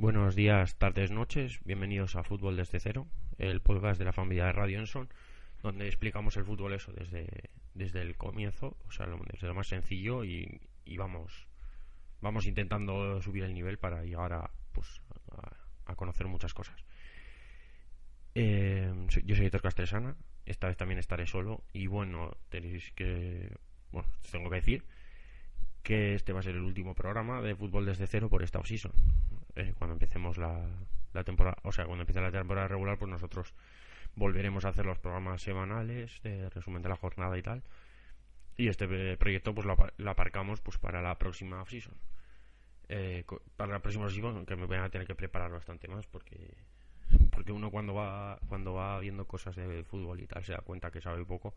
Buenos días, tardes, noches. Bienvenidos a Fútbol desde cero, el podcast de la familia de Radio Enson, donde explicamos el fútbol eso desde, desde el comienzo, o sea, desde lo más sencillo y, y vamos vamos intentando subir el nivel para llegar a pues a, conocer muchas cosas. Eh, yo soy Héctor Castresana, esta vez también estaré solo y bueno, tenéis que bueno, tengo que decir que este va a ser el último programa de fútbol desde cero por esta off-season. Eh, cuando empecemos la, la, temporada, o sea, cuando empiece la temporada regular, pues nosotros volveremos a hacer los programas semanales de resumen de la jornada y tal. Y este proyecto pues lo, aparcamos pues para la próxima off-season. Eh, para la próxima off-season, que me voy a tener que preparar bastante más porque porque uno cuando va cuando va viendo cosas de fútbol y tal se da cuenta que sabe poco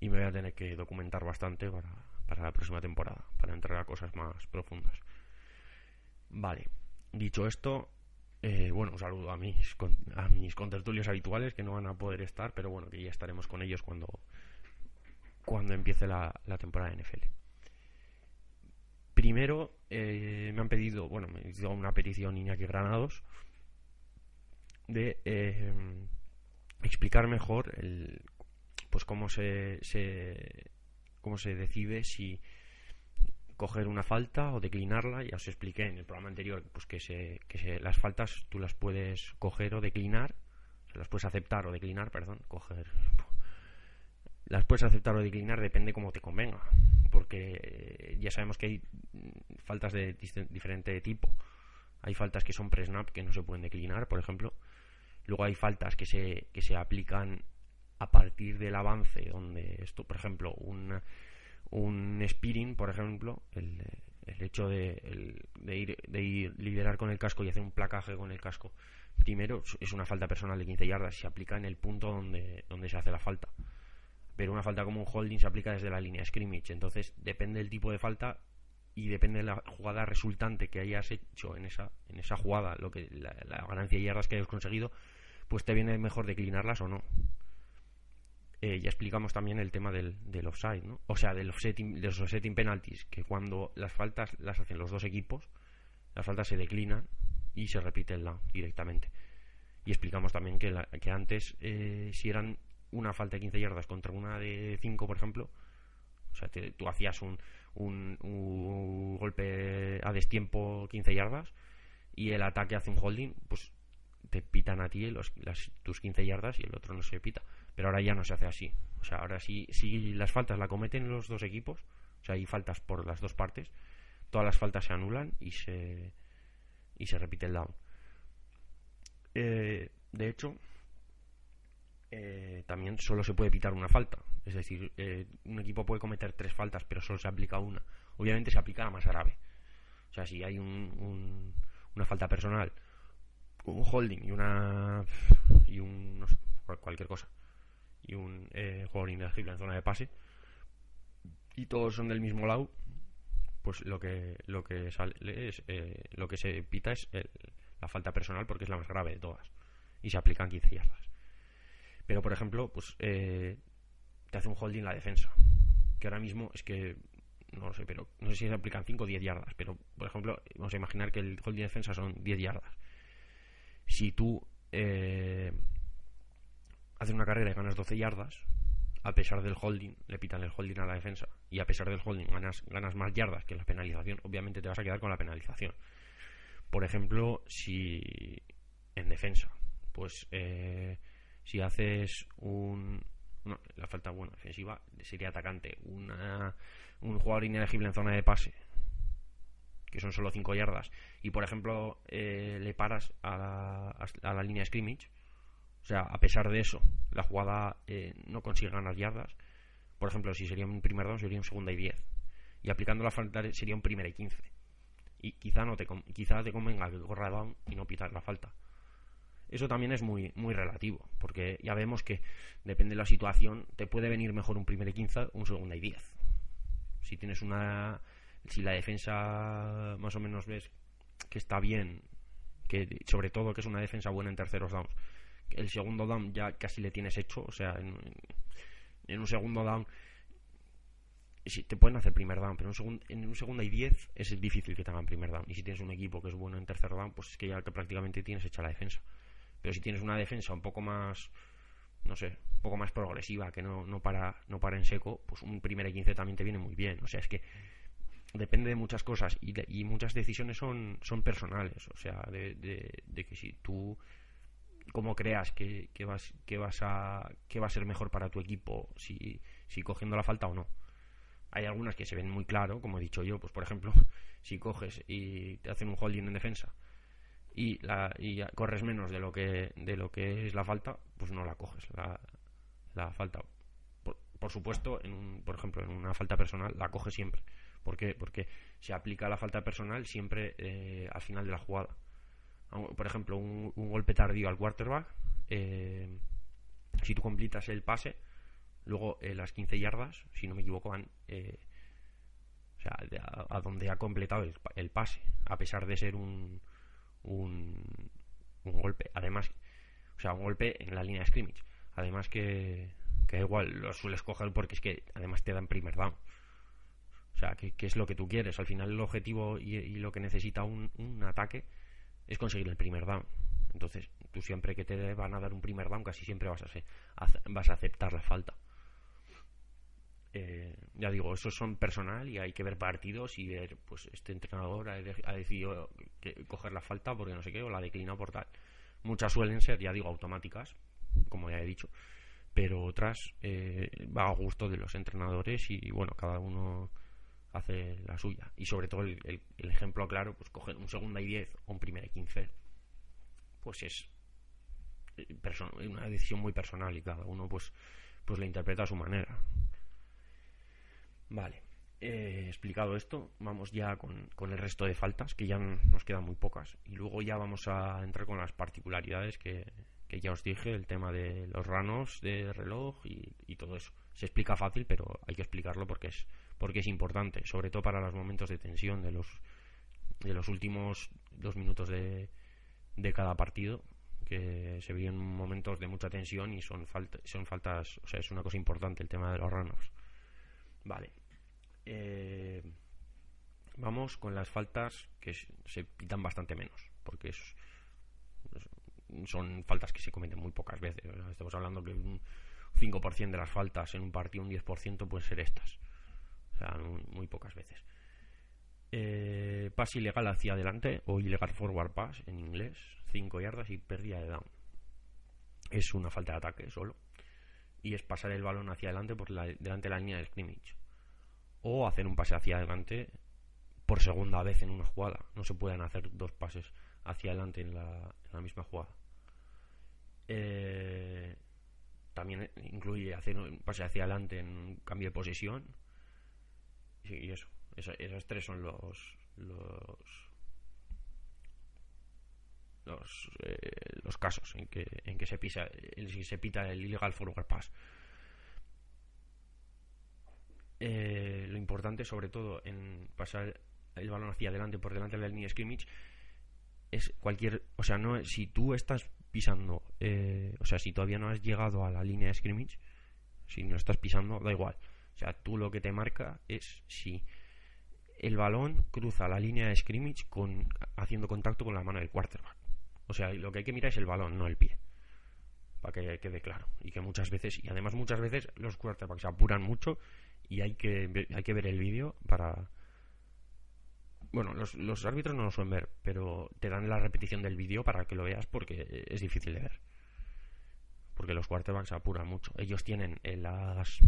y me voy a tener que documentar bastante para, para la próxima temporada, para entrar a cosas más profundas. Vale, dicho esto, eh, bueno, un saludo a mis, a mis contertulios habituales que no van a poder estar, pero bueno, que ya estaremos con ellos cuando, cuando empiece la, la temporada de NFL. Primero, eh, me han pedido, bueno, me hizo una petición Iñaki Granados de eh, explicar mejor el, pues cómo se, se cómo se decide si coger una falta o declinarla. Ya os expliqué en el programa anterior pues que, se, que se, las faltas tú las puedes coger o declinar, las puedes aceptar o declinar, perdón, coger. Las puedes aceptar o declinar depende cómo te convenga, porque ya sabemos que hay faltas de diferente tipo. Hay faltas que son pre-snap que no se pueden declinar, por ejemplo. Luego hay faltas que se, que se aplican a partir del avance, donde esto, por ejemplo, un, un speeding, por ejemplo, el, hecho de, ir, de ir liderar con el casco y hacer un placaje con el casco, primero es una falta personal de 15 yardas, se aplica en el punto donde, donde se hace la falta. Pero una falta como un holding se aplica desde la línea scrimmage, entonces depende del tipo de falta y depende de la jugada resultante que hayas hecho en esa, en esa jugada, lo que la, la ganancia de yardas que hayas conseguido, pues te viene mejor declinarlas o no eh, ya explicamos también el tema del, del offside, ¿no? O sea, del offsetting, de los offsetting penalties, que cuando las faltas las hacen los dos equipos, las faltas se declinan y se repite el down directamente. Y explicamos también que, la, que antes, eh, si eran una falta de 15 yardas contra una de 5, por ejemplo, o sea, te, tú hacías un, un, un, golpe a destiempo 15 yardas y el ataque hace un holding, pues te pitan a ti las, tus 15 yardas y el otro no se pita. Pero ahora ya no se hace así. O sea, ahora sí, si las faltas la cometen los dos equipos, o sea, hay faltas por las dos partes, todas las faltas se anulan y se, y se repite el down. Eh, de hecho, eh, también solo se puede pitar una falta. Es decir, eh, un equipo puede cometer tres faltas, pero solo se aplica una. Obviamente se aplica la más grave. O sea, si hay un, un, una falta personal, un holding y una y un no sé, cualquier cosa y un eh, jugador inelegible en zona de pase. Y todos son del mismo lado pues lo que lo que sale es eh, lo que se pita es la falta personal porque es la más grave de todas y se aplican 15 yardas. Pero por ejemplo pues eh, te hace un holding la defensa que ahora mismo es que no lo sé pero no sé si se aplican 5 o 10 yardas pero por ejemplo vamos a imaginar que el holding de defensa son 10 yardas. Si tú eh, haces una carrera y ganas 12 yardas, a pesar del holding, le pitan el holding a la defensa, y a pesar del holding ganas, ganas más yardas que la penalización, obviamente te vas a quedar con la penalización. Por ejemplo, si en defensa, pues eh, si haces un... No, la falta buena defensiva sería atacante. Una, un jugador inelegible en zona de pase, que son solo 5 yardas, y por ejemplo eh, le paras a la, a la línea scrimmage, o sea, a pesar de eso, la jugada eh, no consigue ganar yardas. Por ejemplo, si sería un primer down, sería un segunda y 10. Y aplicando la falta sería un primera y 15. y quizá no te quizá te convenga que corra down y no pitar la falta. Eso también es muy muy relativo, porque ya vemos que depende de la situación, te puede venir mejor un primer y 15, un segundo y 10. Si tienes una si la defensa más o menos ves que está bien, que sobre todo que es una defensa buena en terceros downs, el segundo down ya casi le tienes hecho, o sea, en, en un segundo down si te pueden hacer primer down, pero en un, segundo, y 10 es difícil que te hagan primer down. Y si tienes un equipo que es bueno en tercer down, pues es que ya que prácticamente tienes hecha la defensa. Pero si tienes una defensa un poco más, no sé, un poco más progresiva, que no, no, para, no para en seco, pues un primer y 15 también te viene muy bien. O sea, es que depende de muchas cosas y, y muchas decisiones son, son personales. O sea, de, de, que si tú como creas que, que, vas, que, vas a, que va a ser mejor para tu equipo si, si cogiendo la falta o no. Hay algunas que se ven muy claro, como he dicho yo, pues por ejemplo, si coges y te hacen un holding en defensa y, la, y corres menos de lo que de lo que es la falta, pues no la coges la, la falta. Por, supuesto, en un, por ejemplo, en una falta personal la coges siempre. ¿Por qué? Porque se aplica la falta personal siempre eh, al final de la jugada. Por ejemplo, un, golpe tardío al quarterback, eh, si tú completas el pase, Luego, eh, las 15 yardas, si no me equivoco, van eh, o sea, a, donde ha completado el, pase, a pesar de ser un, un, un, golpe. Además, o sea, un golpe en la línea de scrimmage. Además que, que igual lo sueles coger porque es que además te dan primer down. O sea, que, es lo que tú quieres. Al final el objetivo y, lo que necesita un, un, ataque es conseguir el primer down. Entonces, tú siempre que te van a dar un primer down, casi siempre vas a, vas a aceptar la falta. Eh, ya digo, esos son personal y hay que ver partidos y ver, pues este entrenador ha, decidido coger la falta porque no sé qué, o la declinado por tal. Muchas suelen ser, ya digo, automáticas, como ya he dicho, pero otras eh, va a gusto de los entrenadores y bueno, cada uno hace la suya. Y sobre todo el, ejemplo claro, pues coger un segunda y diez o un primera y quince, pues es eh, una decisión muy personal y cada uno pues pues la interpreta a su manera. Vale. Eh, explicado esto, vamos ya con, el resto de faltas, que ya nos quedan muy pocas. Y luego ya vamos a entrar con las particularidades que, ya os dije, el tema de los ranos de reloj y, todo eso. Se explica fácil, pero hay que explicarlo porque es, porque es importante, sobre todo para los momentos de tensión de los, de los últimos dos minutos de, de cada partido, que se viven momentos de mucha tensión y son, son faltas, o sea, es una cosa importante el tema de los ranos. Vale, eh, vamos con las faltas que se pitan bastante menos, porque son faltas que se cometen muy pocas veces. Estamos hablando que un 5% de las faltas en un partido, un 10% pueden ser estas. O sea, muy, pocas veces. Eh, ilegal hacia adelante o ilegal forward pass en inglés, 5 yardas y pérdida de down. Es una falta de ataque solo. Y es pasar el balón hacia adelante por delante de la línea de scrimmage o hacer un pase hacia adelante por segunda vez en una jugada. No se pueden hacer dos pases hacia adelante en la, misma jugada. Eh, también incluye hacer un pase hacia adelante en un cambio de posición. Y, eso, esos tres son los los eh, los casos en que, en que se pisa se pita el illegal forward pass eh, lo importante, sobre todo en pasar el balón hacia adelante, por delante de la línea de scrimmage, es cualquier. O sea, no si tú estás pisando, eh, o sea, si todavía no has llegado a la línea de scrimmage, si no estás pisando, da igual. O sea, tú lo que te marca es si el balón cruza la línea de scrimmage con, haciendo contacto con la mano del quarterback. O sea, lo que hay que mirar es el balón, no el pie. Para que quede claro. Y que muchas veces, y además muchas veces los quarterbacks apuran mucho y hay que, hay que ver el vídeo para... Bueno, los, los árbitros no lo suelen ver, pero te dan la repetición del vídeo para que lo veas porque es difícil de ver. Porque los quarterbacks apuran mucho. Ellos tienen las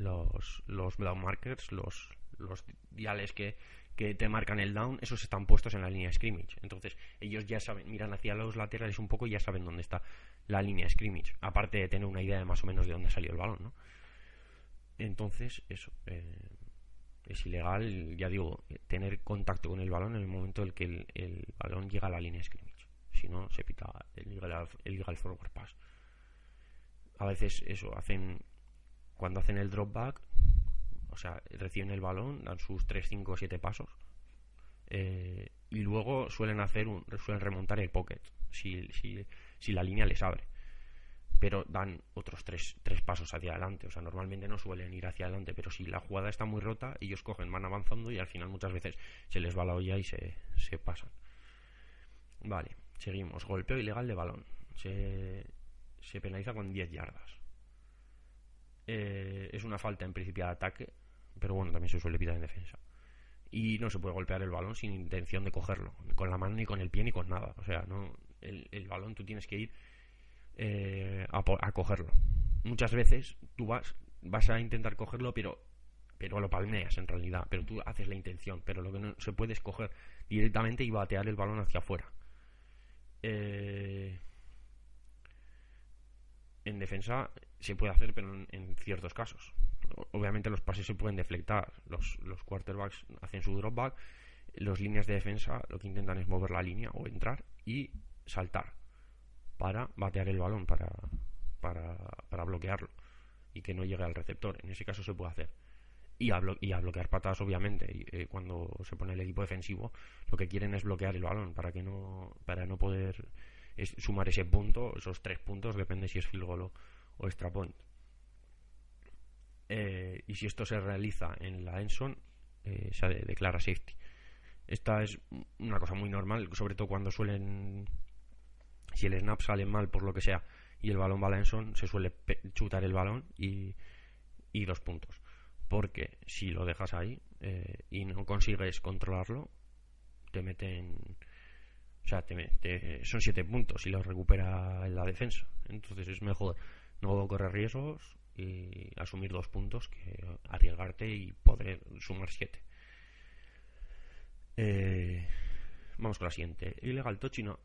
los, los down markers, los, los diales que, que te marcan el down, esos están puestos en la línea de scrimmage. Entonces, ellos ya saben, miran hacia los laterales un poco y ya saben dónde está la línea de scrimmage. Aparte de tener una idea de más o menos de dónde salió el balón, ¿no? Entonces, eso. Eh, es ilegal, ya digo, tener contacto con el balón en el momento en que el, balón llega a la línea scrimmage. Si no, se pita el legal, el legal forward pass. A veces eso, hacen cuando hacen el drop back, o sea, reciben el balón, dan sus 3, 5 o 7 pasos eh, y luego suelen hacer un, suelen remontar el pocket si, la línea les abre pero dan otros tres, tres pasos hacia adelante. O sea, normalmente no suelen ir hacia adelante, pero si la jugada está muy rota, ellos cogen, van avanzando y al final muchas veces se les va la olla y se, pasan. Vale, seguimos. Golpeo ilegal de balón. Se, se penaliza con 10 yardas. Eh, es una falta en principio de ataque, pero bueno, también se suele pitar en defensa. Y no se puede golpear el balón sin intención de cogerlo, ni con la mano, ni con el pie, ni con nada. O sea, no el, el balón tú tienes que ir eh, a, cogerlo. Muchas veces tú vas, vas a intentar cogerlo, pero, pero lo palmeas en realidad, pero tú haces la intención, pero lo que no se puede es coger directamente y batear el balón hacia afuera. Eh, en defensa se puede hacer, pero en, ciertos casos. Obviamente los pases se pueden deflectar, los, los quarterbacks hacen su drop back, los líneas de defensa lo que intentan es mover la línea o entrar y saltar para batear el balón, para, para, bloquearlo y que no llegue al receptor. En ese caso se puede hacer. Y a, y a bloquear patadas, obviamente. Y, eh, cuando se pone el equipo defensivo, lo que quieren es bloquear el balón para que no, para no poder sumar ese punto, esos tres puntos, depende si es field goal extra point. Eh, y si esto se realiza en la Enson, eh, se declara safety. Esta es una cosa muy normal, sobre todo cuando suelen si el snap sale mal por lo que sea y el balón va a Lenson, se suele chutar el balón y, y los puntos. Porque si lo dejas ahí eh, y no consigues controlarlo, te meten. O sea, te, son siete puntos y los recupera en la defensa. Entonces es mejor no correr riesgos y asumir dos puntos que arriesgarte y poder sumar siete. Eh, vamos con la siguiente. Ilegal touch no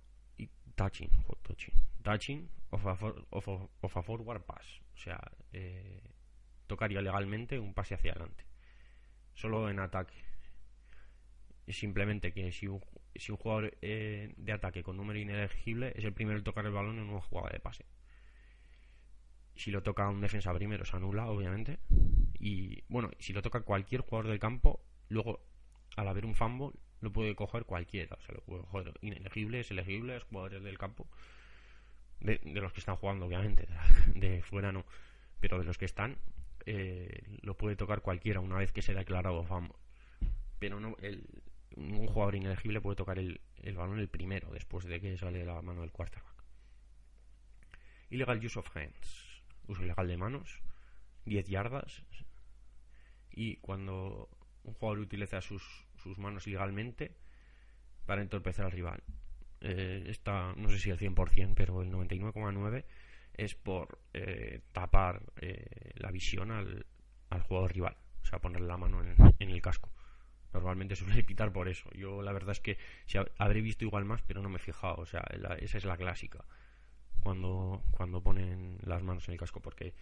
touching, touching, touching of a, forward pass. O sea, eh, tocaría legalmente un pase hacia adelante. Solo en ataque. Simplemente que si un, si un jugador eh, de ataque con número inelegible es el primero en tocar el balón en una jugada de pase. Si lo toca un defensa primero se anula, obviamente. Y bueno, si lo toca cualquier jugador del campo, luego al haber un fumble lo puede coger cualquiera. O sea, lo puede coger inelegibles, elegibles, jugadores del campo. De, los que están jugando, obviamente. De fuera no. Pero de los que están, eh, lo puede tocar cualquiera una vez que se ha declarado famo. Pero no, el, un jugador inelegible puede tocar el, el balón el primero, después de que sale la mano del quarterback. Illegal use of hands. Uso ilegal de manos. 10 yardas. Y cuando un jugador utiliza sus sus manos ilegalmente para entorpecer al rival. Eh, esta, no sé si el 100%, pero el 99,9% es por eh, tapar eh, la visión al, al, jugador rival, o sea, ponerle la mano en, el casco. Normalmente suele pitar por eso. Yo la verdad es que si habré visto igual más, pero no me he fijado. O sea, esa es la clásica. Cuando, cuando ponen las manos en el casco, porque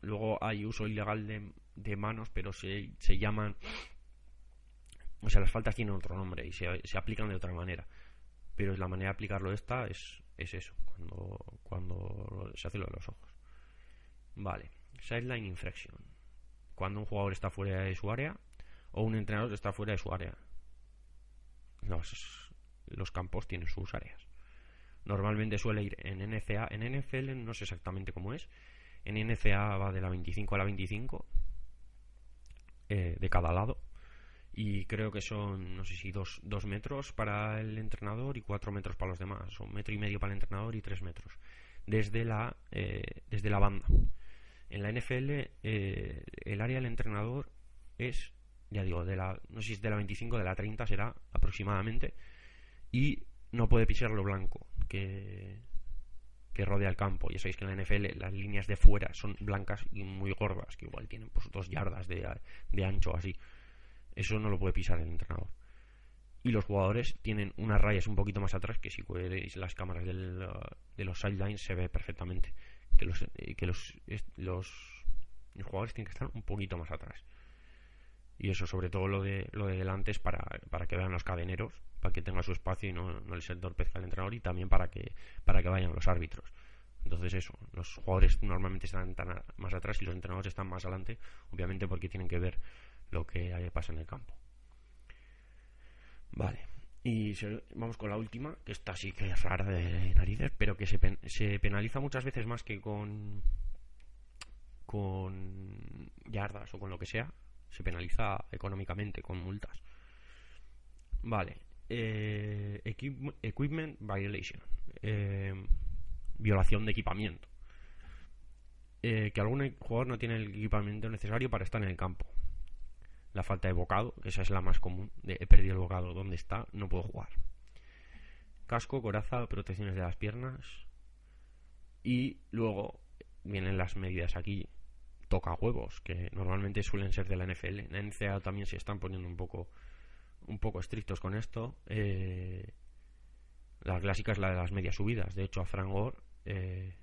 luego hay uso ilegal de, de manos, pero se, se llaman o sea, las faltas tienen otro nombre y se, se aplican de otra manera. Pero la manera de aplicarlo esta es, es eso, cuando, cuando se hace lo de los ojos. Vale, sideline infraction. Cuando un jugador está fuera de su área o un entrenador está fuera de su área. Los, los campos tienen sus áreas. Normalmente suele ir en NCA. En NFL no sé exactamente cómo es. En NCA va de la 25 a la 25 eh, de cada lado y creo que son, no sé si dos, dos, metros para el entrenador y cuatro metros para los demás, o un metro y medio para el entrenador y tres metros, desde la, eh, desde la banda. En la NFL, eh, el área del entrenador es, ya digo, de la, no sé si es de la 25, de la 30 será aproximadamente, y no puede pisar lo blanco que, que rodea el campo. Ya sabéis que en la NFL las líneas de fuera son blancas y muy gordas, que igual tienen pues dos yardas de, de ancho así. Eso no lo puede pisar el entrenador. Y los jugadores tienen unas rayas un poquito más atrás que si veis las cámaras del, de los sidelines se ve perfectamente que los, eh, que los, los, jugadores tienen que estar un poquito más atrás. Y eso, sobre todo lo de, lo de delante es para, para que vean los cadeneros, para que tenga su espacio y no, no les entorpezca el entrenador y también para que, para que vayan los árbitros. Entonces eso, los jugadores normalmente están más atrás y los entrenadores están más adelante, obviamente porque tienen que ver lo que pasa en el campo. Vale, y vamos con la última, que esta sí que es rara de narices, pero que se, se penaliza muchas veces más que con con yardas o con lo que sea, se penaliza económicamente con multas. Vale, eh, equipment violation, eh, violación de equipamiento. Eh, que algún jugador no tiene el equipamiento necesario para estar en el campo la falta de bocado, esa es la más común, de he perdido el bocado, ¿dónde está? No puedo jugar. Casco, coraza, protecciones de las piernas. Y luego vienen las medidas aquí, toca huevos, que normalmente suelen ser de la NFL. En la NCA también se están poniendo un poco, un poco estrictos con esto. Eh, la clásica es la de las medias subidas. De hecho, a Frank Gore, eh,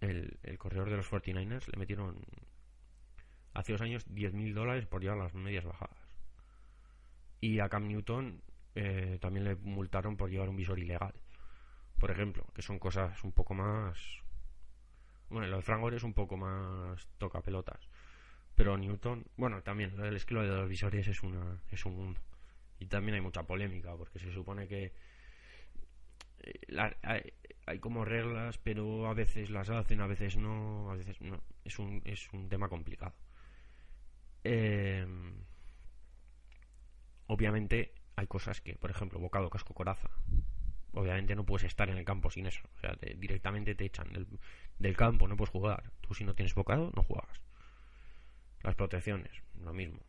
el, el corredor de los 49ers, le metieron hace dos años 10.000 dólares por llevar las medias bajadas. Y a Cam Newton eh, también le multaron por llevar un visor ilegal. Por ejemplo, que son cosas un poco más... Bueno, lo de Frangor es un poco más toca pelotas. Pero Newton, bueno, también, es que lo de los visores es, una, es un mundo. Y también hay mucha polémica, porque se supone que eh, hay, hay, como reglas, pero a veces las hacen, a veces no, a veces no. Es un, es un tema complicado. Em, obviamente hay cosas que, por ejemplo, bocado, casco, coraza. Obviamente no puedes estar en el campo sin eso. O sea, directamente te echan del, campo, no puedes jugar. Tú si no tienes bocado, no juegas. Las protecciones, lo mismo.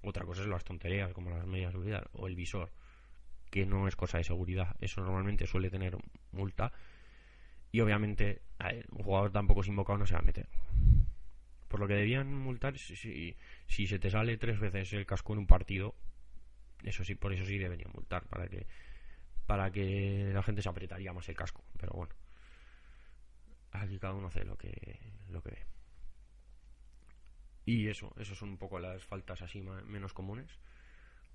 Otra cosa es las tonterías, como las medias de seguridad o el visor, que no es cosa de seguridad. Eso normalmente suele tener multa. Y obviamente un jugador tampoco sin bocado no se va a meter. Por lo que debían multar si, si se te sale tres veces el casco en un partido, eso sí, por eso sí deberían multar, para que para que la gente se apretaría más el casco. Pero bueno, aquí cada uno hace lo que lo que ve. Y eso, eso son un poco las faltas así menos comunes.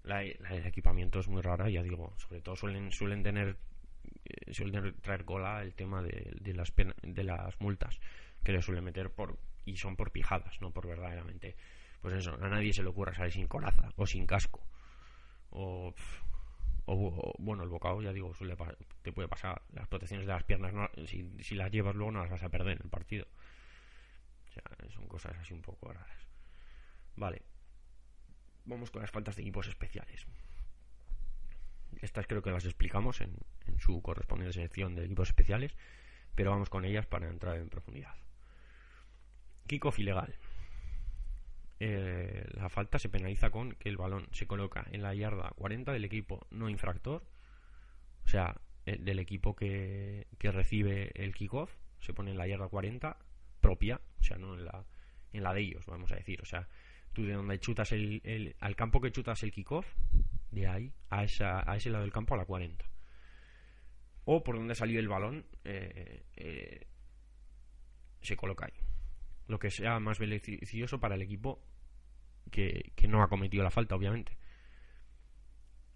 La, el equipamiento es muy rara, ya digo, sobre todo suelen suelen tener eh, suelen traer cola el tema de, las de las multas que le suelen meter por y son por pijadas, no por verdaderamente. Pues eso, a nadie se le ocurra salir sin coraza o sin casco. O, o, bueno, el bocado, ya digo, suele, te puede pasar. Las protecciones de las piernas, si, las llevas luego no las vas a perder en el partido. O sea, son cosas así un poco raras. Vale. Vamos con las faltas de equipos especiales. Estas creo que las explicamos en, en su correspondiente sección de equipos especiales, pero vamos con ellas para entrar en profundidad. Kickoff ilegal. Eh, la falta se penaliza con que el balón se coloca en la yarda 40 del equipo no infractor, o sea, del equipo que, recibe el kickoff, se pone en la yarda 40 propia, o sea, no en la, en la de ellos, vamos a decir. O sea, tú de donde chutas el, al campo que chutas el kickoff, de ahí a, esa, a ese lado del campo a la 40. O por donde salió el balón, eh, eh, se coloca ahí lo que sea más beneficioso para el equipo que, no ha cometido la falta, obviamente.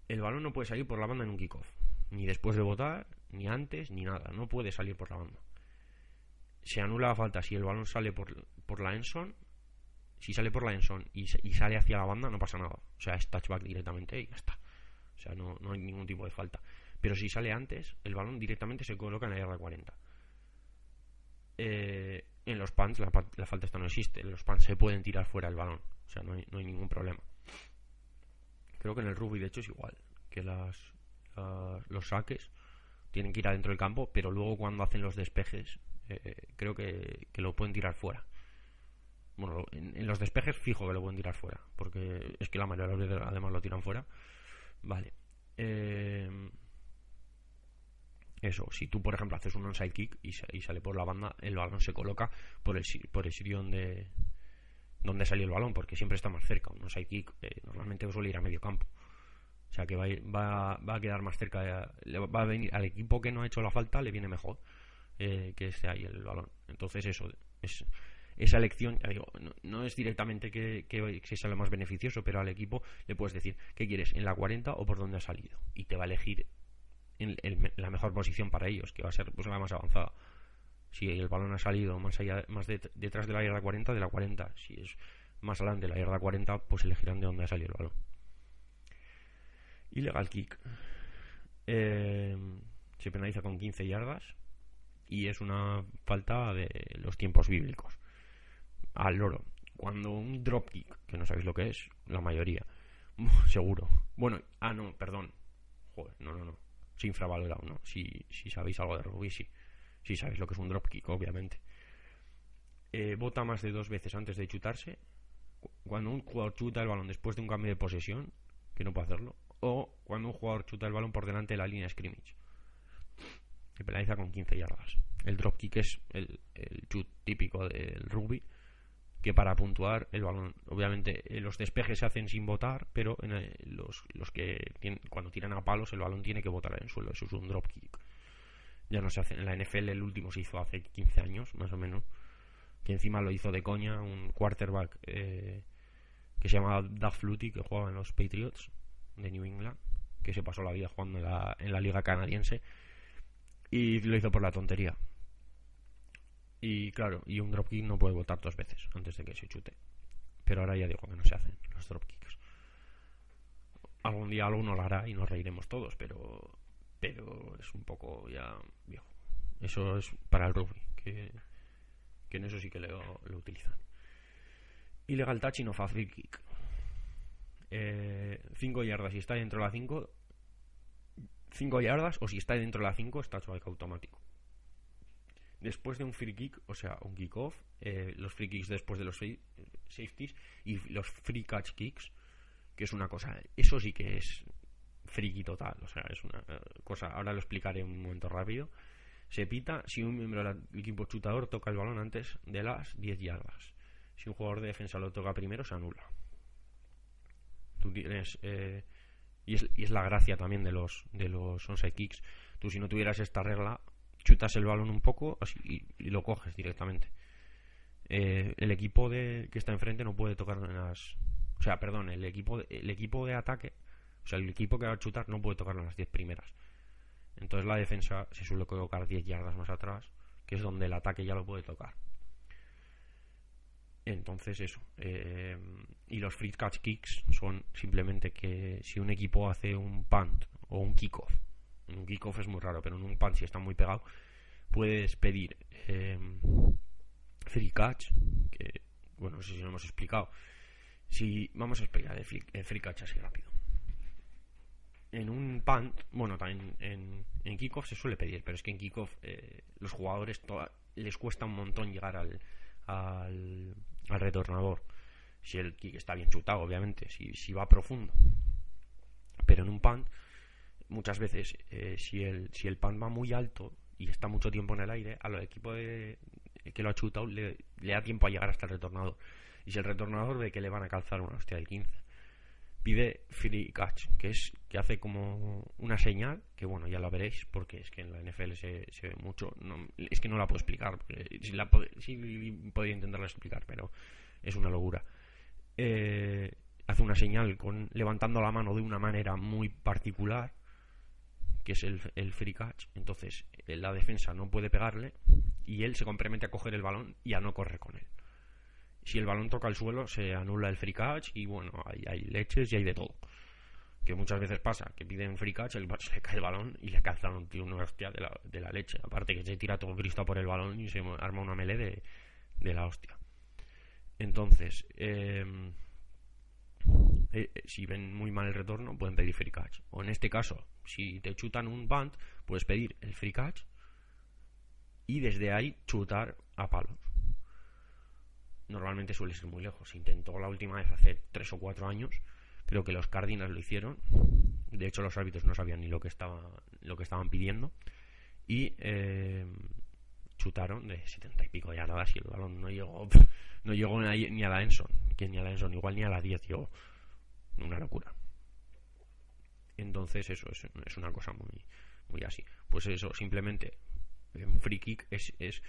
El balón no puede salir por la banda en un kickoff, ni después de votar, ni antes, ni nada, no puede salir por la banda. Se anula la falta si el balón sale por, por la Enson, si sale por la Enson y, y, sale hacia la banda, no pasa nada. O sea, es touchback directamente y ya está. O sea, no, no hay ningún tipo de falta. Pero si sale antes, el balón directamente se coloca en la yarda 40. Eh, en los pants la, falta esta no existe. En los pants se pueden tirar fuera el balón. O sea, no hay, no hay ningún problema. Creo que en el rugby, de hecho, es igual. Que las, los saques tienen que ir adentro del campo, pero luego cuando hacen los despejes, eh, creo que, lo pueden tirar fuera. Bueno, en, los despejes fijo que lo pueden tirar fuera, porque es que la mayoría de veces además lo tiran fuera. Vale. Eh, eso, si tú, por ejemplo, haces un onside kick y, sale por la banda, el balón se coloca por el, por el sitio donde, donde salió el balón, porque siempre está más cerca. Un onside kick eh, normalmente suele ir a medio campo. O sea que va, va, va a quedar más cerca, va a venir al equipo que no ha hecho la falta, le viene mejor eh, que esté ahí el balón. Entonces, eso es, esa elección, ya digo, no, es directamente que, que, sea lo más beneficioso, pero al equipo le puedes decir qué quieres, en la 40 o por dónde ha salido. Y te va a elegir en, la mejor posición para ellos, que va a ser pues, la más avanzada. Si el balón ha salido más allá, más detrás de la yarda 40, de la 40. Si es más adelante de la yarda 40, pues elegirán de dónde ha salido el balón. Ilegal kick. Eh, se penaliza con 15 yardas y es una falta de los tiempos bíblicos. Al loro. Cuando un dropkick, que no sabéis lo que es, la mayoría, seguro. Bueno, ah, no, perdón. Joder, no, no, no. Infravalorado, ¿no? Si, si sabéis algo de rugby, sí. Si sabéis lo que es un dropkick, obviamente. Eh, bota más de dos veces antes de chutarse. Cuando un jugador chuta el balón después de un cambio de posesión, que no puede hacerlo. O cuando un jugador chuta el balón por delante de la línea scrimmage que penaliza con 15 yardas. El dropkick es el, el chut típico del rugby, que para puntuar el balón, obviamente eh, los despejes se hacen sin votar, pero en eh, los, los que tienen, cuando tiran a palos el balón tiene que botar en el suelo, eso es un dropkick. Ya no se hace, en la NFL el último se hizo hace 15 años, más o menos, que encima lo hizo de coña un quarterback eh, que se llamaba Doug Flutie, que jugaba en los Patriots de New England, que se pasó la vida jugando en la, en la liga canadiense y lo hizo por la tontería. Y claro, y un dropkick no puede votar dos veces antes de que se chute. Pero ahora ya digo que no se hacen los dropkicks. Algún día alguno lo hará y nos reiremos todos, pero pero es un poco ya viejo. Eso es para el rugby, que, que en eso sí que lo, lo utilizan. Ilegal touch y no free kick. 5 eh, yardas y está dentro de la 5 5 yardas o si está dentro de la 5 está strike automático. Después de un free kick, o sea, un kickoff, eh, los free kicks después de los safeties y los free catch kicks, que es una cosa, eso sí que es friki total, o sea, es una eh, cosa, ahora lo explicaré un momento rápido. Se pita si un miembro del equipo chutador toca el balón antes de las 10 yardas. Si un jugador de defensa lo toca primero, se anula. Tú tienes eh, y es, la gracia también de los, de los onside kicks. Tú si no tuvieras esta regla, chutas el balón un poco y, lo coges directamente. Eh, el equipo de, que está enfrente no puede tocar en las... O sea, perdón, el equipo, de, el equipo de ataque, o sea, el equipo que va a chutar no puede tocar en las 10 primeras. Entonces la defensa se suele colocar 10 yardas más atrás, que es donde el ataque ya lo puede tocar. Entonces eso. Eh, y los free catch kicks son simplemente que si un equipo hace un punt o un kickoff, un kickoff es muy raro, pero en un punt si está muy pegado, puedes pedir eh, free catch, que bueno, no sé si lo hemos explicado. Si vamos a explicar el free, catch así rápido. En un punt, bueno, también en, en kickoff se suele pedir, pero es que en kickoff eh, los jugadores les cuesta un montón llegar al, al al retornador. Si el kick está bien chutado, obviamente, si, si va profundo. Pero en un punt, muchas veces, eh, si, el, si el punt va muy alto y está mucho tiempo en el aire, al equipo de, que lo ha chutado le, da tiempo a llegar hasta el retornador. Y si el retornador ve que le van a calzar una hostia del 15, pide free catch, que es que hace como una señal, que bueno, ya la veréis, porque es que en la NFL se, se ve mucho, es que no la puedo explicar, si la podría intentarla explicar, pero es una locura. Eh, hace una señal con levantando la mano de una manera muy particular, que es el, free catch, entonces eh, la defensa no puede pegarle y él se compromete a coger el balón y a no correr con él si el balón toca el suelo se anula el free catch y bueno, hay, hay leches y hay de todo. Que muchas veces pasa, que piden free catch, el, se le cae el balón y le calzan un tío una hostia de la, leche. Aparte que se tira todo Cristo por el balón y se arma una melee de, de la hostia. Entonces, eh, eh, si ven muy mal el retorno, pueden pedir free catch. O en este caso, si te chutan un band, puedes pedir el free catch y desde ahí chutar a palos normalmente suele ser muy lejos. Intentó la última vez hace tres o cuatro años. Creo que los Cardinals lo hicieron. De hecho, los árbitros no sabían ni lo que estaba lo que estaban pidiendo. Y eh, chutaron de setenta y pico yardas y el balón no llegó no llegó ni a la Enson. Que ni a la Enson, igual ni a la 10 llegó. Una locura. Entonces, eso es, es una cosa muy, muy así. Pues eso, simplemente en free kick es, es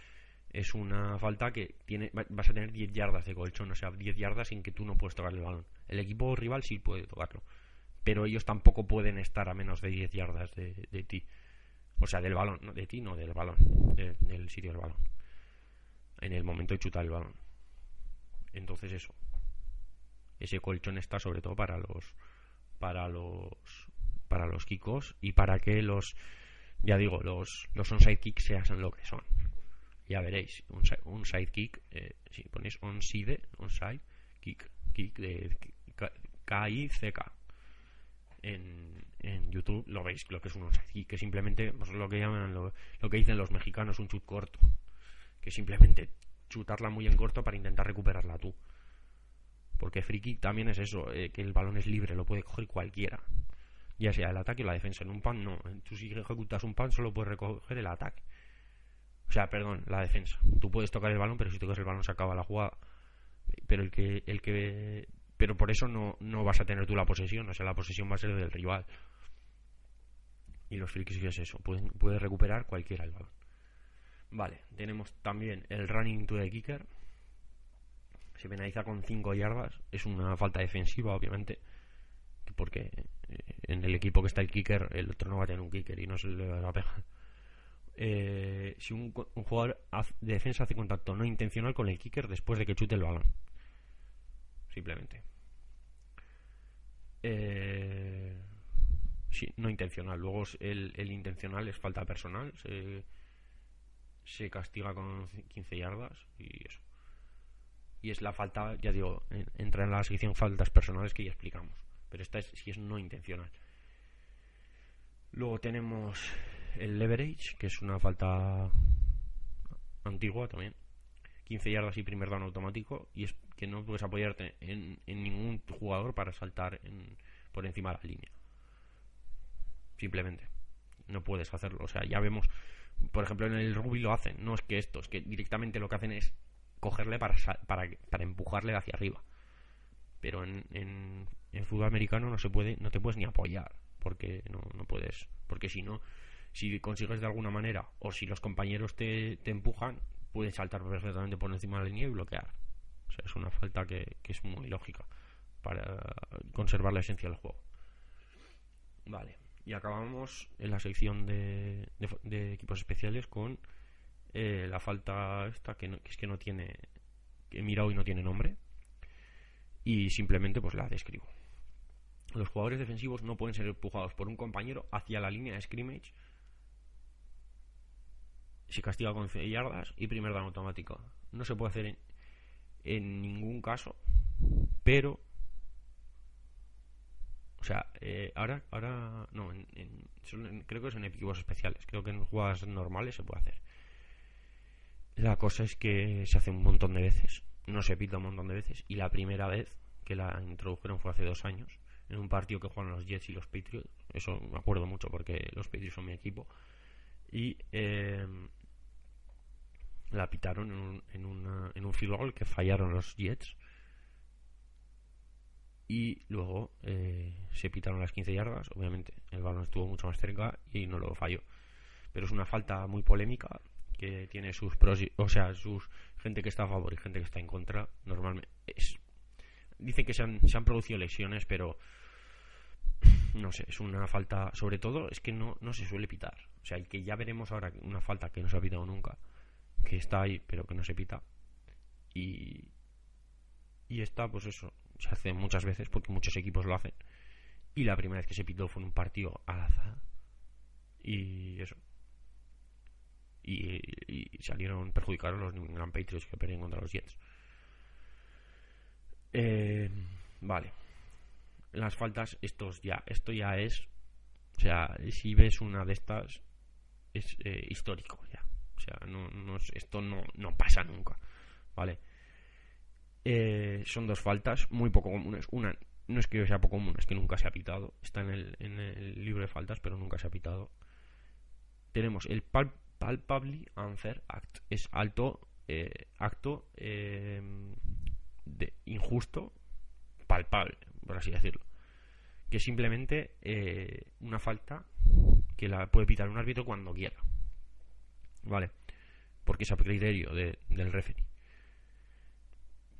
es una falta que tiene vas a tener 10 yardas de colchón, o sea, 10 yardas sin que tú no puedes tocar el balón. El equipo rival sí puede tocarlo, pero ellos tampoco pueden estar a menos de 10 yardas de, ti. O sea, del balón, no de ti, no del balón, del sitio del balón. En el momento de chutar el balón. Entonces eso. Ese colchón está sobre todo para los para los para los kicks y para que los ya digo, los los onside kicks sean lo que son ya veréis, un, un sidekick, eh, si ponéis onside, onside, kick, kick de K-I-C-K. En, en YouTube lo veis lo que es un onside kick, que simplemente pues, lo que llaman, lo, que dicen los mexicanos, un chut corto, que simplemente chutarla muy en corto para intentar recuperarla tú. Porque free kick también es eso, eh, que el balón es libre, lo puede coger cualquiera. Ya sea el ataque o la defensa. En un pan no. Tú si ejecutas un pan solo puedes recoger el ataque. O sea, perdón, la defensa. Tú puedes tocar el balón, pero si tocas el balón se acaba la jugada. Pero el que, el que, pero por eso no, no vas a tener tú la posesión. O sea, la posesión va a ser del rival. Y los frikis es eso. Pueden, puede recuperar cualquiera el balón. Vale, tenemos también el running to the kicker. Se penaliza con 5 yardas. Es una falta defensiva, obviamente. Porque eh, en el equipo que está el kicker, el otro no va a tener un kicker y no se le va a pegar. Eh, si un, jugador de defensa hace contacto no intencional con el kicker después de que chute el balón. Simplemente. Eh, sí, no intencional. Luego el, intencional es falta personal. Se, se castiga con 15 yardas y eso. Y es la falta, ya digo, entra en la sección faltas personales que ya explicamos. Pero esta es si es no intencional. Luego tenemos el leverage, que es una falta antigua también. 15 yardas y primer down automático. Y es que no puedes apoyarte en, ningún jugador para saltar por encima de la línea. Simplemente. No puedes hacerlo. O sea, ya vemos. Por ejemplo, en el rugby lo hacen. No es que esto, es que directamente lo que hacen es cogerle para, para, para empujarle hacia arriba. Pero en, en, fútbol americano no se puede, no te puedes ni apoyar. Porque no, no puedes. Porque si no, si consigues de alguna manera o si los compañeros te, empujan, puedes saltar perfectamente por encima de la línea y bloquear. O sea, es una falta que, es muy lógica para conservar la esencia del juego. Vale, y acabamos en la sección de, de, equipos especiales con eh, la falta esta que, es que no tiene, que he mirado y no tiene nombre. Y simplemente pues la describo. Los jugadores defensivos no pueden ser empujados por un compañero hacia la línea de scrimmage se castiga con 100 yardas y primer down automático. No se puede hacer en, ningún caso, pero. O sea, eh, ahora, ahora no, creo que es en equipos especiales. Creo que en jugadas normales se puede hacer. La cosa es que se hace un montón de veces, no se pita un montón de veces, y la primera vez que la introdujeron fue hace dos años, en un partido que juegan los Jets y los Patriots. Eso me acuerdo mucho porque los Patriots son mi equipo. Y eh, la pitaron en un, en, una, en un field goal que fallaron los Jets y luego eh, se pitaron las 15 yardas obviamente el balón estuvo mucho más cerca y no lo falló pero es una falta muy polémica que tiene sus pros o sea sus gente que está a favor y gente que está en contra normalmente es dicen que se han, se han producido lesiones pero no sé es una falta sobre todo es que no, no se suele pitar. O sea el que ya veremos ahora una falta que no se ha pitado nunca que está ahí pero que no se pita y y esta pues eso se hace muchas veces porque muchos equipos lo hacen y la primera vez que se pitó fue en un partido al azar y eso y, salieron perjudicados los New England Patriots que perdieron contra los Jets eh, vale las faltas estos ya esto ya es o sea si ves una de estas es eh, histórico ya o sea, no, esto no, pasa nunca. ¿Vale? Eh, son dos faltas muy poco comunes. Una no es que sea poco común, es que nunca se ha pitado. Está en el, en el libro de faltas, pero nunca se ha pitado. Tenemos el palpably unfair act. Es alto eh, acto eh, de injusto, palpable, por así decirlo. Que es simplemente una falta que la puede pitar un árbitro cuando quiera. Vale. porque es a criterio del referee.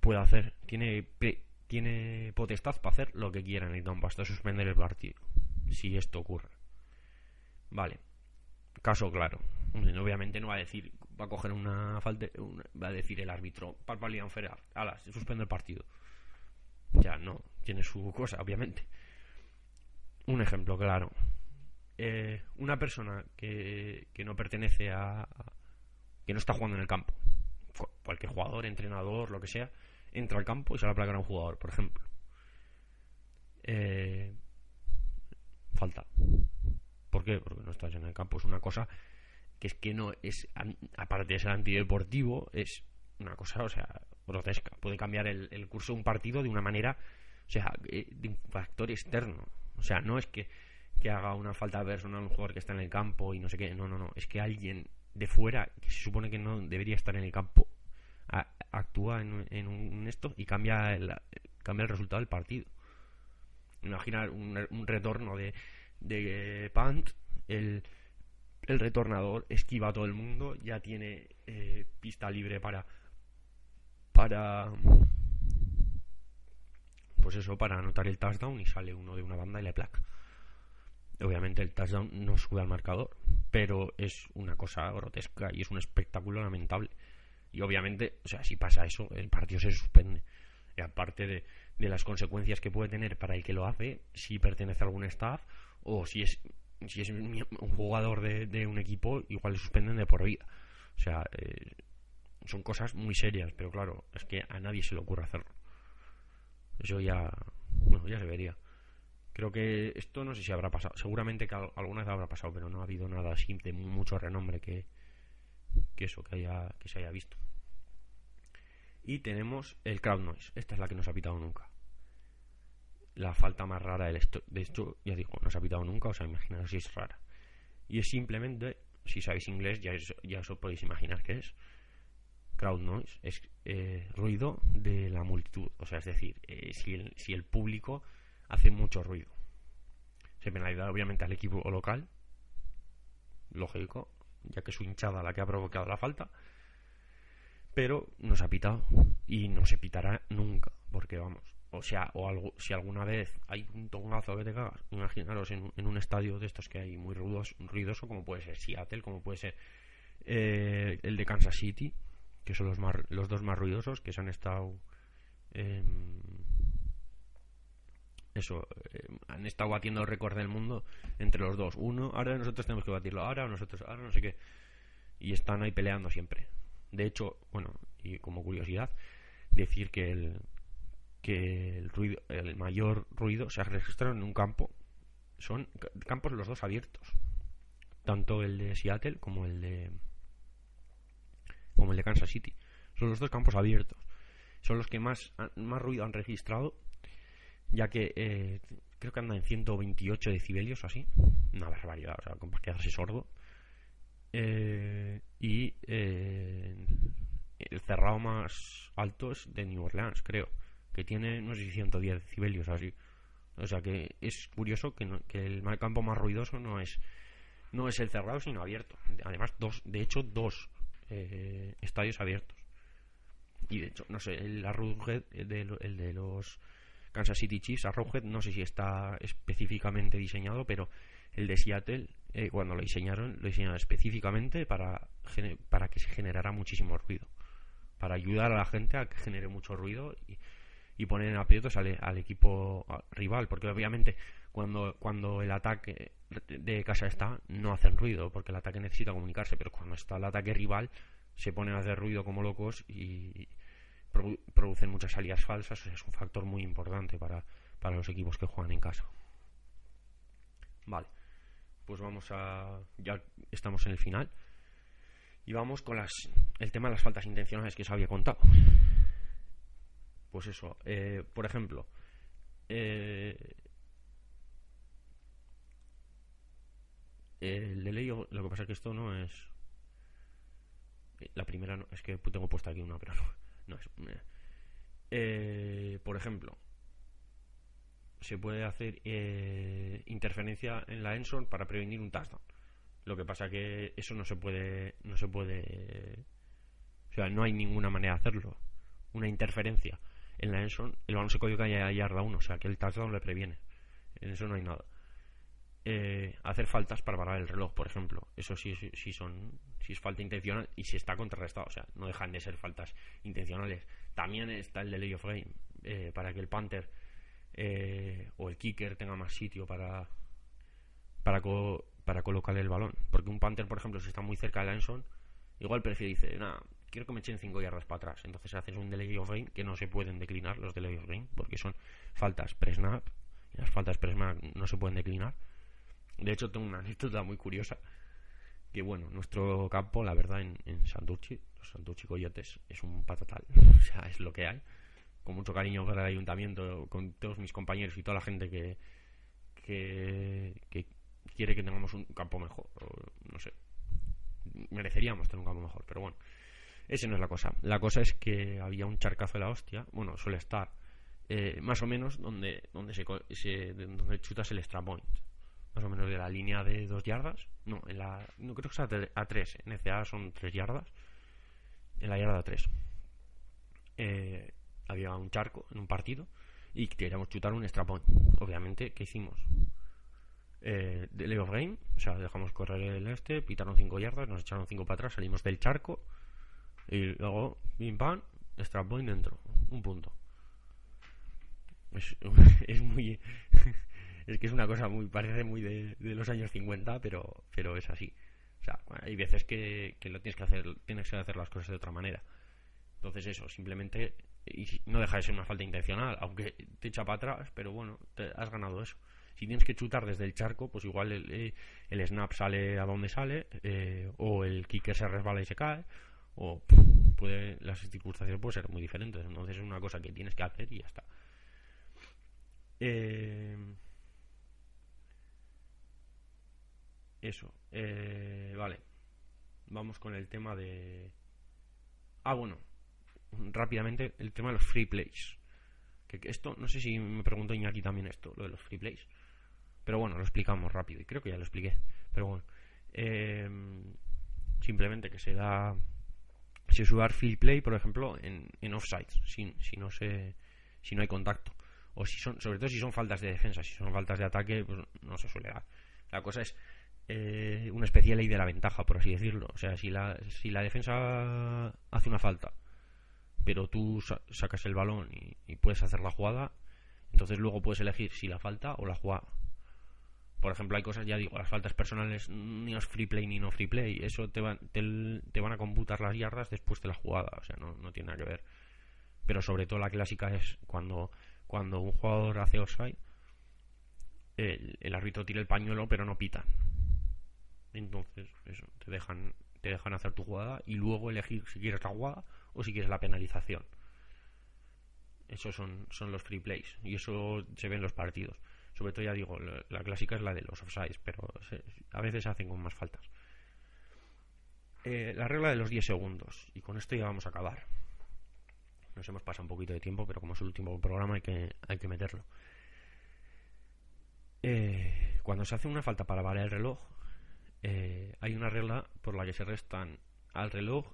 Puede hacer, tiene, tiene potestad para hacer lo que quiera en el campo, hasta suspender el partido, si esto ocurre. Vale, caso claro. Obviamente no va a decir, va a coger una falta, va a decir el árbitro, palpabilidad feral, ala, se suspende el partido. Ya no, tiene su cosa, obviamente. Un ejemplo claro. Eh, una persona que, que no pertenece a, que no está jugando en el campo, cualquier jugador, entrenador, lo que sea, entra al campo y se la placa a un jugador, por ejemplo. Eh, falta. ¿Por qué? Porque no estás en el campo. Es una cosa que es que no es, aparte de ser antideportivo, es una cosa, o sea, grotesca. Puede cambiar el, curso de un partido de una manera, o sea, eh, de un factor externo. O sea, no es que, que haga una falta personal un jugador que está en el campo y no sé qué. No, no, no. Es que alguien de fuera, que se supone que no debería estar en el campo, actúa en, un esto y cambia el, cambia el resultado del partido. Imagina un, retorno de, de Pant, el, el retornador esquiva a todo el mundo, ya tiene eh, pista libre para para pues eso, para anotar el touchdown y sale uno de una banda y le placa. Obviamente el touchdown no sube al marcador, pero es una cosa grotesca y es un espectáculo lamentable. Y obviamente, o sea, si pasa eso, el partido se suspende. Y aparte de, de las consecuencias que puede tener para el que lo hace, si pertenece a algún staff o si es, si es un jugador de, un equipo, igual le suspenden de por vida. O sea, eh, son cosas muy serias, pero claro, es que a nadie se le ocurre hacerlo. Eso ya, bueno, ya se vería. Creo que esto no sé si habrá pasado. Seguramente que alguna vez habrá pasado, pero no ha habido nada así de mucho renombre que, que eso, que, haya, que se haya visto. Y tenemos el crowd noise. Esta es la que no se ha pitado nunca. La falta más rara de esto, de esto ya digo, no se ha pitado nunca, o sea, imaginaros si es rara. Y es simplemente, si sabéis inglés, ya, ya os podéis imaginar qué es. Crowd noise es eh, ruido de la multitud, o sea, es decir, eh, si, el, si el público hace mucho ruido. Se penaliza obviamente al equipo local, lógico, ya que es su hinchada la que ha provocado la falta, pero no se ha pitado y no se pitará nunca, porque vamos, o sea, o algo, si alguna vez hay un tongazo que te cagas, imaginaros en, un estadio de estos que hay muy ruidoso, ruidoso como puede ser Seattle, como puede ser eh, el de Kansas City, que son los, más, los dos más ruidosos que se han estado eso, eh, han estado batiendo el récord del mundo entre los dos. Uno, ahora nosotros tenemos que batirlo, ahora nosotros, ahora no sé qué. Y están ahí peleando siempre. De hecho, bueno, y como curiosidad, decir que el, que el, ruido, el mayor ruido se ha registrado en un campo. Son campos los dos abiertos. Tanto el de Seattle como el de como el de Kansas City. Son los dos campos abiertos. Son los que más, más ruido han registrado ya que eh, creo que anda en 128 decibelios o así, una barbaridad, o sea, para quedarse sordo. Eh, y eh, el cerrado más alto es de New Orleans, creo, que tiene, no sé si 110 decibelios así. O sea que es curioso que, que el campo más ruidoso no es no es el cerrado, sino abierto. Además, dos, de hecho, dos estadios abiertos. Y de hecho, no sé, el Arrowhead, el de los Kansas City Chiefs, Arrowhead, no sé si está específicamente diseñado, pero el de Seattle, eh, cuando lo diseñaron, lo diseñaron específicamente para, para que se generara muchísimo ruido, para ayudar a la gente a que genere mucho ruido y, poner en aprietos al, equipo rival, porque obviamente cuando, cuando el ataque de casa está, no hacen ruido, porque el ataque necesita comunicarse, pero cuando está el ataque rival, se ponen a hacer ruido como locos y, producen muchas salidas falsas, o sea, es un factor muy importante para, para los equipos que juegan en casa. Vale, pues vamos a. Ya estamos en el final. Y vamos con las, el tema de las faltas intencionales que os había contado. Pues eso, eh, por ejemplo, eh, el de ley, lo que pasa es que esto no es. La primera no, es que tengo puesta aquí una, pero no. Es. Eh, por ejemplo, se puede hacer eh, interferencia en la Enson para prevenir un touchdown. Lo que pasa que eso no se puede no se puede O sea, no hay ninguna manera de hacerlo. Una interferencia en la Enson, el balón se coloca a yarda 1, o sea que el touchdown le previene. En eso no hay nada. Eh, hacer faltas para parar el reloj, por ejemplo. Eso sí, sí, son, si es falta intencional y si está contrarrestado. O sea, no dejan de ser faltas intencionales. También está el delay of game eh, para que el Panther eh, o el kicker tenga más sitio para para, para colocar el balón. Porque un Panther, por ejemplo, si está muy cerca de la Enson, igual prefiere, dice, nada, quiero que me echen 5 yardas para atrás. Entonces haces un delay of game que no se pueden declinar los delay of game porque son faltas pre-snap y las faltas pre-snap no se pueden declinar. De hecho, tengo una anécdota muy curiosa. Que bueno, nuestro campo, la verdad, en, en Santurchi, los Santurchi Coyotes, es un patatal. O sea, es lo que hay. Con mucho cariño para el ayuntamiento, con todos mis compañeros y toda la gente que, que, quiere que tengamos un campo mejor. no sé. Mereceríamos tener un campo mejor, pero bueno. Esa no es la cosa. La cosa es que había un charcazo de la hostia. Bueno, suele estar eh, más o menos donde, donde, se, donde chutas el extra point más o menos de la línea de dos yardas. No, en la, no creo que sea a tres. En ECA son tres yardas. En la yarda 3 eh, había un charco en un partido y queríamos chutar un extra point. Obviamente, ¿qué hicimos? Eh, de Leo Game, o sea, dejamos correr el este, pitaron cinco yardas, nos echaron cinco para atrás, salimos del charco y luego, pim pam, extra point dentro, un punto. Es, es muy es que es una cosa muy, parece muy de, los años 50, pero, pero es así. O sea, hay veces que, lo tienes que hacer, tienes que hacer las cosas de otra manera. Entonces eso, simplemente, y no deja de ser una falta intencional, aunque te echa para atrás, pero bueno, te has ganado eso. Si tienes que chutar desde el charco, pues igual el, eh, el snap sale a donde sale, eh, o el kicker se resbala y se cae, o puede, las circunstancias pueden ser muy diferentes. Entonces es una cosa que tienes que hacer y ya está. Eh, Eso. Eh, vale. Vamos con el tema de... Ah, bueno. Rápidamente, el tema de los free plays. Que, esto, no sé si me preguntó Iñaki también esto, lo de los free plays. Pero bueno, lo explicamos rápido. Y creo que ya lo expliqué. Pero bueno. Eh, simplemente que se da... Se sube free play, por ejemplo, en, en offside. Si, si, no se, si no hay contacto. O si son, sobre todo si son faltas de defensa. Si son faltas de ataque, pues no se suele dar. La cosa es eh, una especie de ley de la ventaja, por así decirlo. O sea, si la, si la defensa hace una falta, pero tú sacas el balón y, puedes hacer la jugada, entonces luego puedes elegir si la falta o la jugada. Por ejemplo, hay cosas, ya digo, las faltas personales ni es free play ni no free play. Eso te, te, van a computar las yardas después de la jugada. O sea, no, tiene nada que ver. Pero sobre todo la clásica es cuando, cuando un jugador hace offside, el, el árbitro tira el pañuelo pero no pita entonces, eso, te dejan, te dejan hacer tu jugada y luego elegir si quieres la jugada o si quieres la penalización. Esos son, son los free plays y eso se ve en los partidos. Sobre todo, ya digo, la, clásica es la de los offsides, pero a veces se hacen con más faltas. Eh, la regla de los 10 segundos, y con esto ya vamos a acabar. Nos hemos pasado un poquito de tiempo, pero como es el último programa hay que, hay que meterlo. Eh, cuando se hace una falta para valer el reloj, eh, hay una regla por la que se restan al reloj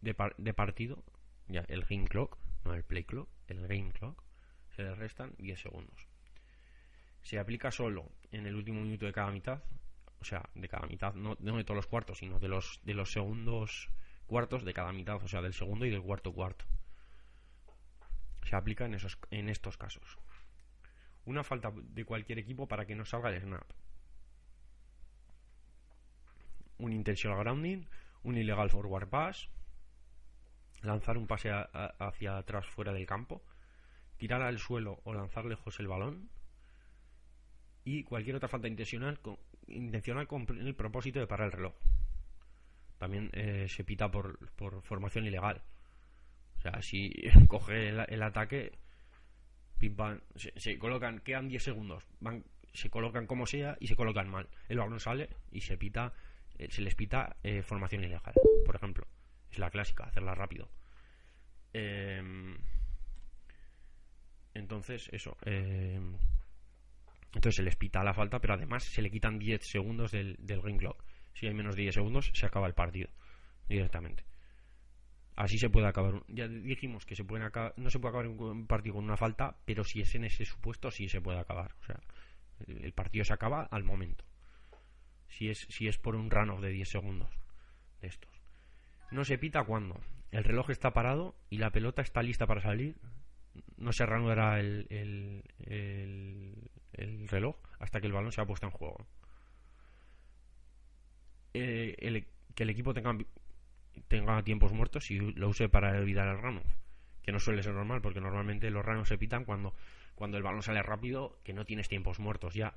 de, de partido, ya el game clock, no el play clock, el game clock, se le restan 10 segundos. Se aplica solo en el último minuto de cada mitad, o sea, de cada mitad, no, de todos los cuartos, sino de los, de los segundos cuartos de cada mitad, o sea, del segundo y del cuarto cuarto. Se aplica en, esos, en estos casos. Una falta de cualquier equipo para que no salga el snap un intentional grounding, un ilegal forward pass, lanzar un pase hacia atrás fuera del campo, tirar al suelo o lanzar lejos el balón y cualquier otra falta intencional con, intencional con el propósito de parar el reloj. También eh, se pita por, formación ilegal. O sea, si coge el, ataque, se, colocan, quedan 10 segundos, van, se colocan como sea y se colocan mal. El balón sale y se pita eh, se les pita eh, formación ilegal, por ejemplo. Es la clásica, hacerla rápido. Em, entonces, eso. Entonces se les pita la falta, pero además se le quitan 10 segundos del, del clock. Si hay menos de 10 segundos, se acaba el partido directamente. Así se puede acabar. Ya dijimos que se no se puede acabar un partido con una falta, pero si es en ese supuesto, sí se puede acabar. O sea, el partido se acaba al momento. Si es, si es por un run de 10 segundos de estos. No se pita cuando el reloj está parado y la pelota está lista para salir. No se reanudará el, el, reloj hasta que el balón se ha puesto en juego. Eh, que el equipo tenga tenga tiempos muertos y lo use para evitar el run que no suele ser normal porque normalmente los runs se pitan cuando, cuando el balón sale rápido que no tienes tiempos muertos ya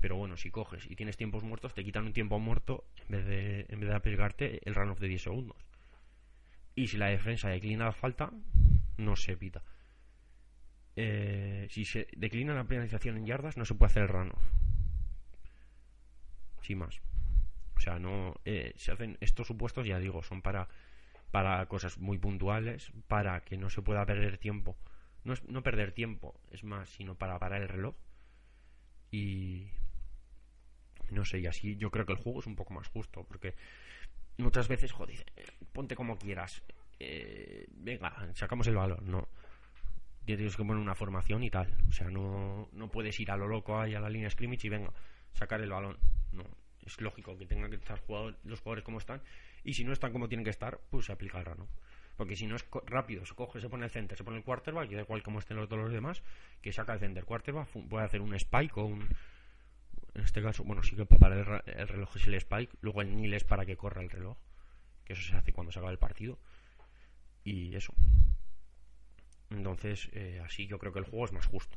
pero bueno, si coges y tienes tiempos muertos, te quitan un tiempo muerto en vez de, en vez de aplicarte el run de 10 segundos. Y si la defensa declina la falta, no se pita. Eh, si se declina la penalización en yardas, no se puede hacer el run Sin más. O sea, no eh, se hacen estos supuestos, ya digo, son para, para cosas muy puntuales, para que no se pueda perder tiempo. No, es, no perder tiempo, es más, sino para parar el reloj. Y no sé, y así yo creo que el juego es un poco más justo, porque muchas veces, joder, ponte como quieras. Eh, venga, sacamos el balón, no. Tienes que poner una formación y tal. O sea, no, no puedes ir a lo loco ahí a la línea scrimmage y venga, sacar el balón. No, es lógico que tengan que estar los jugadores como están y si no están como tienen que estar, pues se aplica el rano. Porque si no es rápido, se coge, se pone el center, se pone el quarterback y da igual como estén los, todos los demás, que saca el center. Quarterback puede hacer un spike o un... En este caso, bueno, sí que para el, el reloj es el spike, luego el nil es para que corra el reloj, que eso se hace cuando se acaba el partido. Y eso. Entonces, eh, así yo creo que el juego es más justo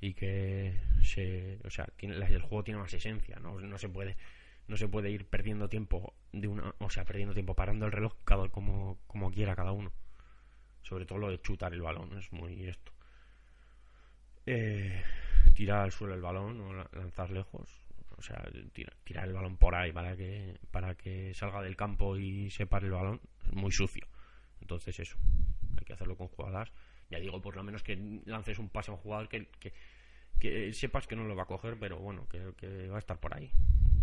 y que se, o sea, tiene, el juego tiene más esencia, ¿no? no se puede no se puede ir perdiendo tiempo de una, o sea, perdiendo tiempo parando el reloj cada como como quiera cada uno. Sobre todo lo de chutar el balón, es muy esto. Eh, tirar al suelo el balón o lanzar lejos, o sea, tirar el balón por ahí para que para que salga del campo y se pare el balón, es muy sucio. Entonces eso, hay que hacerlo con jugadas ya digo, por lo menos que lances un pase a un jugador que, que, sepas que no lo va a coger, pero bueno, que, va a estar por ahí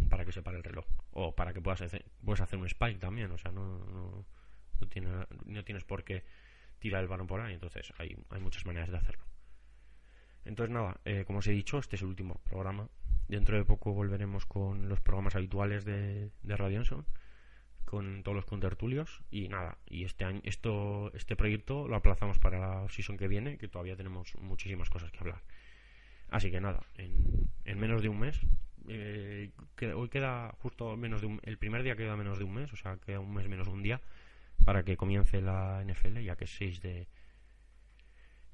para que se pare el reloj. O para que puedas hacer, puedes hacer un spike también, o sea, no, no, no, tiene, no tienes por qué tirar el balón por ahí, entonces hay, hay muchas maneras de hacerlo. Entonces nada, eh, como os he dicho, este es el último programa. Dentro de poco volveremos con los programas habituales de, de con todos los contertulios y nada y este año esto este proyecto lo aplazamos para la season que viene que todavía tenemos muchísimas cosas que hablar. Así que nada en, en menos de un mes eh, hoy queda justo menos de un, el primer día queda menos de un mes o sea queda un mes menos un día para que comience la NFL ya que es 6 de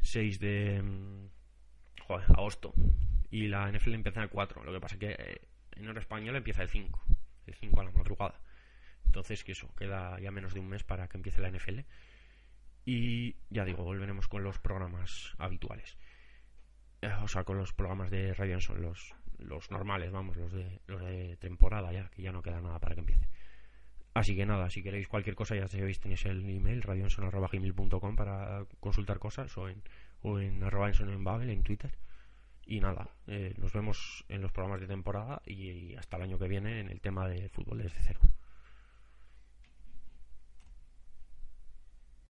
6 de mm, agosto. Y la NFL empieza el 4 lo que pasa que eh, en hora española empieza el 5 el 5 a la madrugada entonces, que eso, queda ya menos de un mes para que empiece la NFL. Y ya digo, volveremos con los programas habituales. Eh, o sea, con los programas de Radio son los, los normales, vamos, los de, los de temporada ya, que ya no queda nada para que empiece. Así que nada, si queréis cualquier cosa, ya sabéis, tenéis el email radionson.gmail.com para consultar cosas o en, o en arroba en Babel, en Twitter. Y nada, eh, nos vemos en los programas de temporada y hasta el año que viene en el tema de fútbol desde cero.